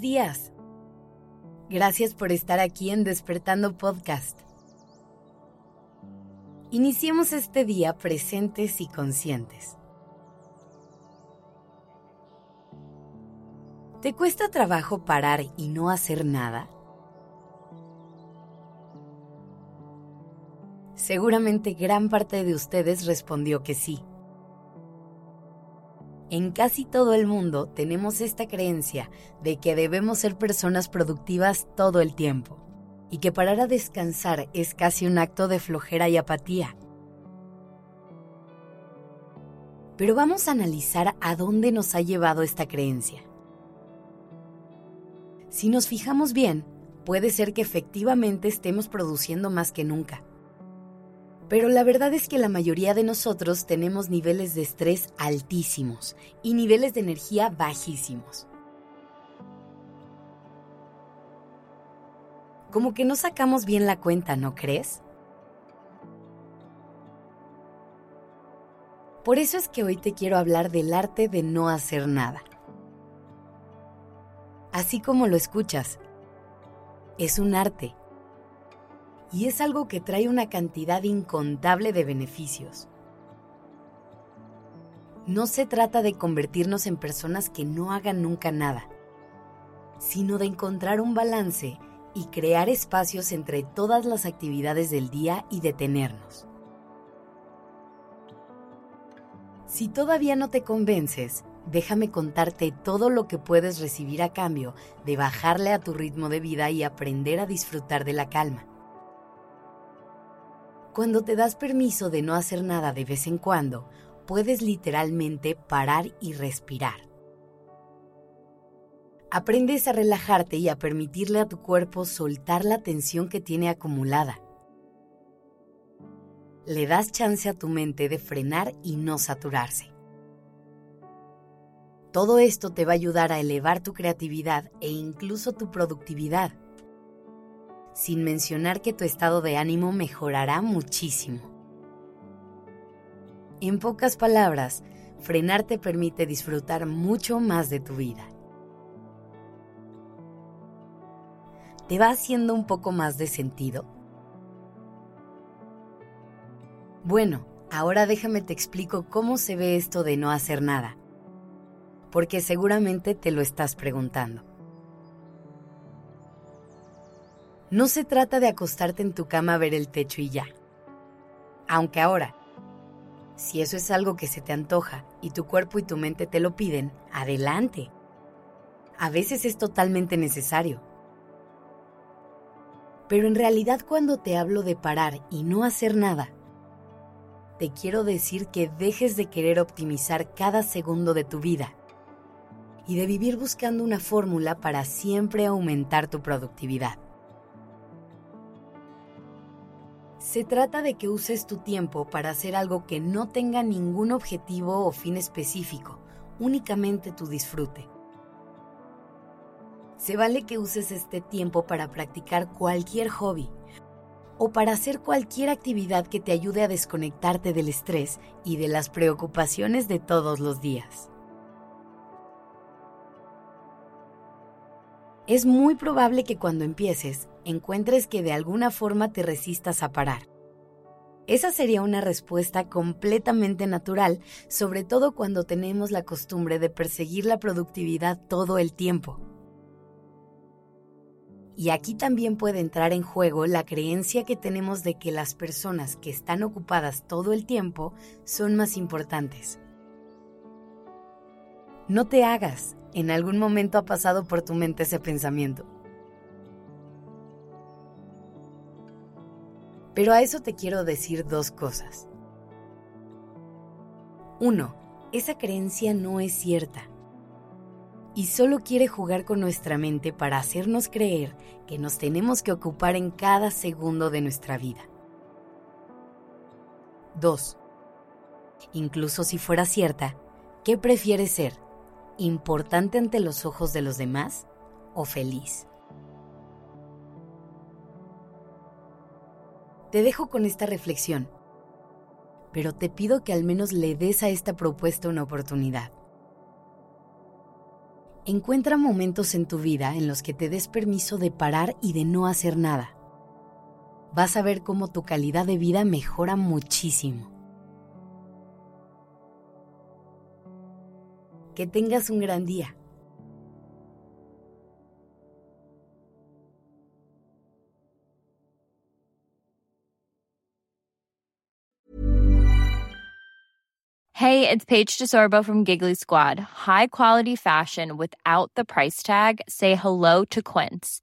Días. Gracias por estar aquí en Despertando Podcast. Iniciemos este día presentes y conscientes. ¿Te cuesta trabajo parar y no hacer nada? Seguramente gran parte de ustedes respondió que sí. En casi todo el mundo tenemos esta creencia de que debemos ser personas productivas todo el tiempo y que parar a descansar es casi un acto de flojera y apatía. Pero vamos a analizar a dónde nos ha llevado esta creencia. Si nos fijamos bien, puede ser que efectivamente estemos produciendo más que nunca pero la verdad es que la mayoría de nosotros tenemos niveles de estrés altísimos y niveles de energía bajísimos. Como que no sacamos bien la cuenta, ¿no crees? Por eso es que hoy te quiero hablar del arte de no hacer nada. Así como lo escuchas, es un arte y es algo que trae una cantidad incontable de beneficios. No se trata de convertirnos en personas que no hagan nunca nada, sino de encontrar un balance y crear espacios entre todas las actividades del día y detenernos. Si todavía no te convences, déjame contarte todo lo que puedes recibir a cambio de bajarle a tu ritmo de vida y aprender a disfrutar de la calma. Cuando te das permiso de no hacer nada de vez en cuando, puedes literalmente parar y respirar. Aprendes a relajarte y a permitirle a tu cuerpo soltar la tensión que tiene acumulada. Le das chance a tu mente de frenar y no saturarse. Todo esto te va a ayudar a elevar tu creatividad e incluso tu productividad sin mencionar que tu estado de ánimo mejorará muchísimo. En pocas palabras, frenar te permite disfrutar mucho más de tu vida. ¿Te va haciendo un poco más de sentido? Bueno, ahora déjame te explico cómo se ve esto de no hacer nada, porque seguramente te lo estás preguntando. No se trata de acostarte en tu cama a ver el techo y ya. Aunque ahora, si eso es algo que se te antoja y tu cuerpo y tu mente te lo piden, adelante. A veces es totalmente necesario. Pero en realidad cuando te hablo de parar y no hacer nada, te quiero decir que dejes de querer optimizar cada segundo de tu vida y de vivir buscando una fórmula para siempre aumentar tu productividad. Se trata de que uses tu tiempo para hacer algo que no tenga ningún objetivo o fin específico, únicamente tu disfrute. Se vale que uses este tiempo para practicar cualquier hobby o para hacer cualquier actividad que te ayude a desconectarte del estrés y de las preocupaciones de todos los días. Es muy probable que cuando empieces encuentres que de alguna forma te resistas a parar. Esa sería una respuesta completamente natural, sobre todo cuando tenemos la costumbre de perseguir la productividad todo el tiempo. Y aquí también puede entrar en juego la creencia que tenemos de que las personas que están ocupadas todo el tiempo son más importantes. No te hagas, en algún momento ha pasado por tu mente ese pensamiento. Pero a eso te quiero decir dos cosas. Uno, esa creencia no es cierta. Y solo quiere jugar con nuestra mente para hacernos creer que nos tenemos que ocupar en cada segundo de nuestra vida. Dos, incluso si fuera cierta, ¿qué prefieres ser? ¿Importante ante los ojos de los demás o feliz? Te dejo con esta reflexión, pero te pido que al menos le des a esta propuesta una oportunidad. Encuentra momentos en tu vida en los que te des permiso de parar y de no hacer nada. Vas a ver cómo tu calidad de vida mejora muchísimo. Que tengas un gran día. Hey, it's Paige DeSorbo from Giggly Squad. High quality fashion without the price tag. Say hello to Quince.